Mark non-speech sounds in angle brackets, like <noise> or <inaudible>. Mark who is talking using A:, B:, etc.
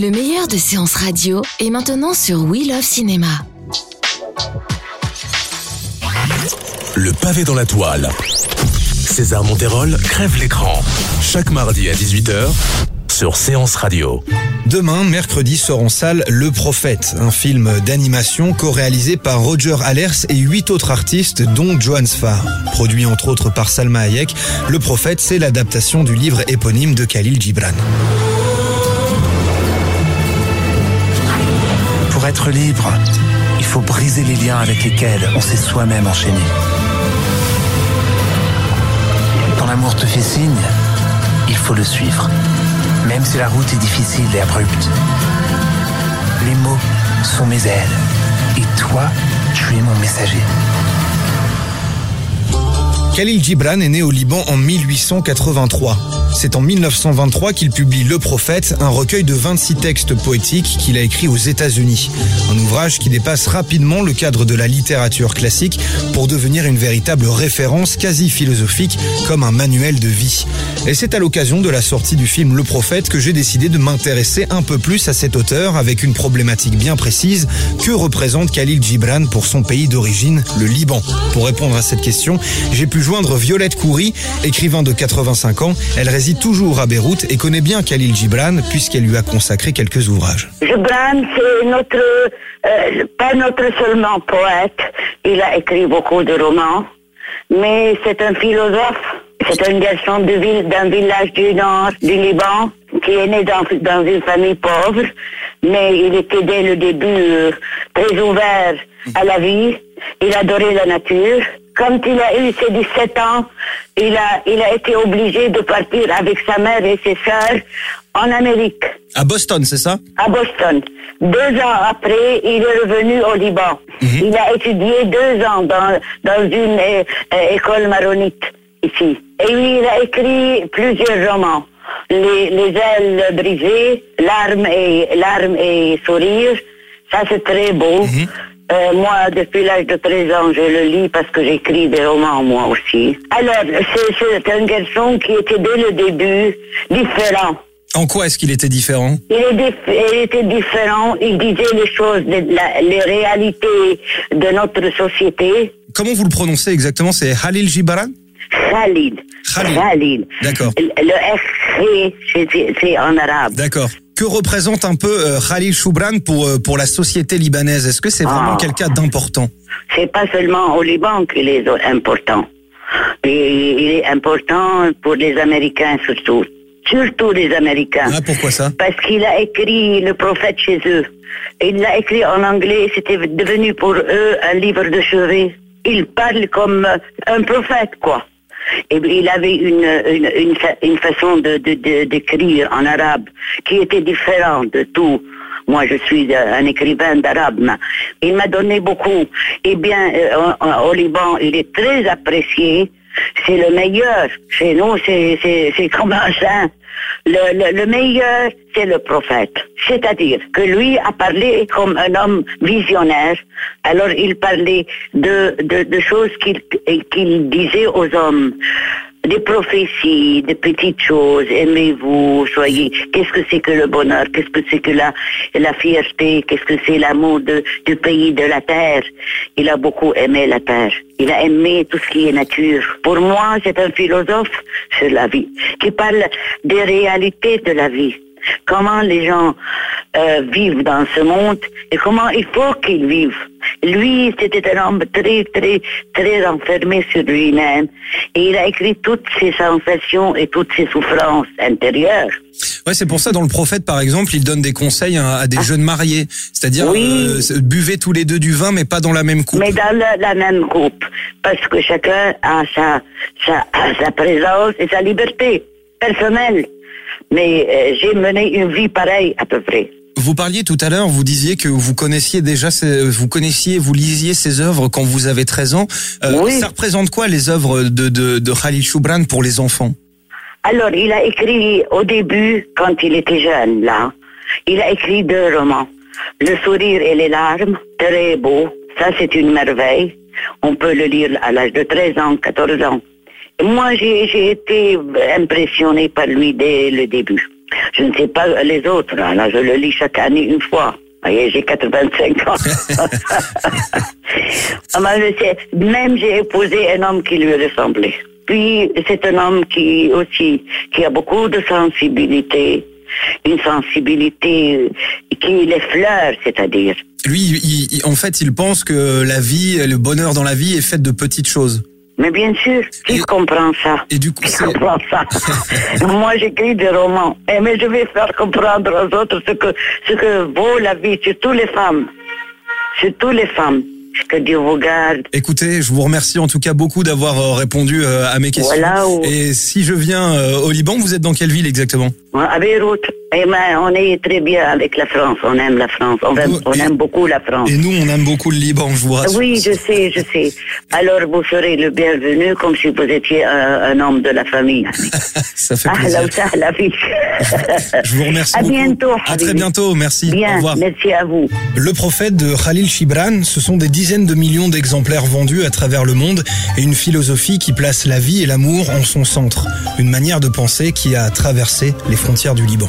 A: Le meilleur de séances radio est maintenant sur We Love Cinéma.
B: Le pavé dans la toile. César Monterol crève l'écran. Chaque mardi à 18h sur Séance Radio.
C: Demain, mercredi, sort en salle Le Prophète, un film d'animation co-réalisé par Roger Allers et huit autres artistes, dont Johan Sfar. Produit entre autres par Salma Hayek, Le Prophète, c'est l'adaptation du livre éponyme de Khalil Gibran.
D: Être libre, il faut briser les liens avec lesquels on s'est soi-même enchaîné. Quand l'amour te fait signe, il faut le suivre. Même si la route est difficile et abrupte. Les mots sont mes ailes. Et toi, tu es mon messager.
C: Khalil Gibran est né au Liban en 1883. C'est en 1923 qu'il publie Le Prophète, un recueil de 26 textes poétiques qu'il a écrit aux États-Unis. Un ouvrage qui dépasse rapidement le cadre de la littérature classique pour devenir une véritable référence quasi philosophique comme un manuel de vie. Et c'est à l'occasion de la sortie du film Le Prophète que j'ai décidé de m'intéresser un peu plus à cet auteur avec une problématique bien précise que représente Khalil Gibran pour son pays d'origine, le Liban. Pour répondre à cette question, j'ai pu joindre Violette Coury, écrivain de 85 ans. Réside toujours à Beyrouth et connaît bien Khalil Gibran puisqu'elle lui a consacré quelques ouvrages.
E: Gibran, c'est notre, euh, pas notre seulement poète. Il a écrit beaucoup de romans, mais c'est un philosophe. C'est un garçon de ville, d'un village du nord du Liban qui est né dans, dans une famille pauvre, mais il était dès le début euh, très ouvert à la vie. Il adorait la nature. Quand il a eu ses 17 ans, il a, il a été obligé de partir avec sa mère et ses sœurs en Amérique,
C: À Boston, c'est ça?
E: À Boston. Deux ans après, il est revenu au Liban. Il a étudié deux ans dans, dans une euh, euh, école maronite ici. Et il a écrit plusieurs romans. Les, les ailes brisées, larmes et, larmes et sourires. Ça, c'est très beau. Euh, moi, depuis l'âge de 13 ans, je le lis parce que j'écris des romans, moi aussi. Alors, c'est un garçon qui était dès le début différent.
C: En quoi est-ce qu'il était différent?
E: Il, est dif- il était différent, il disait les choses, la- les réalités de notre société.
C: Comment vous le prononcez exactement? C'est Khalil Gibran?
E: Khalid.
C: Khalid.
E: Khalid.
C: D'accord.
E: Le le c'est en arabe.
C: D'accord. Que représente un peu euh, Khalil Choubran pour, euh, pour la société libanaise? Est-ce que c'est vraiment
E: Ah.
C: quelqu'un d'important?
E: C'est pas seulement au Liban qu'il est important. Et il est important pour les Américains surtout. Surtout les Américains.
C: Ah, pourquoi ça?
E: Parce qu'il a écrit le prophète chez eux. Il l'a écrit en anglais, c'était devenu pour eux un livre de chevet. Il parle comme un prophète, quoi. Et il avait une, une, une, fa- une façon de, de, de- d'écrire en arabe qui était différente de tout. Moi, je suis un écrivain d'arabe. Il m'a donné beaucoup. Eh bien, euh, au Liban, il est très apprécié. C'est le meilleur. Chez nous, c'est, comme un saint. Le, le, le meilleur, c'est le prophète. C'est-à-dire que lui a parlé comme un homme visionnaire. Alors il parlait de, choses qu'il disait aux hommes. Des prophéties, des petites choses, aimez-vous, soyez, qu'est-ce que c'est que le bonheur, qu'est-ce que c'est que la, fierté, qu'est-ce que c'est l'amour du pays, de la terre? Il a beaucoup aimé la terre. Il a aimé tout ce qui est nature. Pour moi, c'est un philosophe sur la vie, qui parle des réalités de la vie. Comment les gens euh, vivent dans ce monde et comment il faut qu'ils vivent. Lui, c'était un homme très, très, très renfermé sur lui-même. Et il a écrit toutes ses sensations et toutes ses souffrances intérieures.
C: Ouais, c'est pour ça dans le prophète, par exemple, il donne des conseils à, à des
E: Ah.
C: jeunes mariés, c'est-à-dire
E: Oui.
C: euh, buvez tous les deux du vin, mais pas dans la même coupe.
E: Mais dans la, la même coupe. Parce que chacun a sa, sa, a sa présence et sa liberté personnelle. Mais euh, j'ai mené une vie pareille à peu près.
C: Vous parliez tout à l'heure, vous disiez que vous connaissiez déjà, ces- vous connaissiez, vous lisiez ces œuvres quand vous avez 13 ans. Euh,
E: Oui.
C: Ça représente quoi les œuvres de, de, de Khalil Choubran pour les enfants?
E: Alors, il a écrit au début, quand il était jeune, là, il a écrit deux romans. Le sourire et les larmes, très beau. Ça, c'est une merveille. On peut le lire à l'âge de 13 ans, 14 ans. Moi, j'ai été impressionnée par lui dès le début. Je ne sais pas les autres. hein. Là, je le lis chaque année une fois. J'ai 85 ans. <laughs> Ah, Même j'ai épousé un homme qui lui ressemblait. Puis c'est un homme qui aussi qui a beaucoup de sensibilité, une sensibilité euh, qui l'effleure, c'est-à-dire.
C: Lui, il- il- en fait, il pense que la vie, le bonheur dans la vie est fait de petites choses.
E: Mais bien sûr, qui
C: Et-
E: comprend ça
C: Et du coup,
E: Qui comprend ça <laughs> Moi, j'écris des romans, et mais je vais faire comprendre aux autres ce que ce que vaut la vie, surtout les femmes, surtout les femmes. Que Dieu vous garde.
C: Écoutez, je vous remercie en tout cas beaucoup d'avoir euh, répondu euh, à mes questions.
E: Voilà où-
C: Et si je viens euh, au Liban, vous êtes dans quelle ville exactement?
E: À Beyrouth, eh ben, on est très bien avec la France. On aime la France. On aime, on
C: Et-
E: aime beaucoup la France.
C: Et nous, on aime beaucoup le Liban, je vous rassure.
E: Oui, je sais, je sais. Alors, vous serez le bienvenu comme si vous étiez un, un homme de la famille. <laughs>
C: Ça fait
E: Ah,
C: plaisir.
E: là où ça, la vie.
C: Je vous remercie
E: À
C: beaucoup.
E: bientôt.
C: À très bientôt, merci. Au
E: Bien,
C: revoir.
E: merci à vous.
C: Le prophète de Khalil Gibran, ce sont des dizaines de millions d'exemplaires vendus à travers le monde et une philosophie qui place la vie et l'amour en son centre. Une manière de penser qui a traversé les frontières du Liban.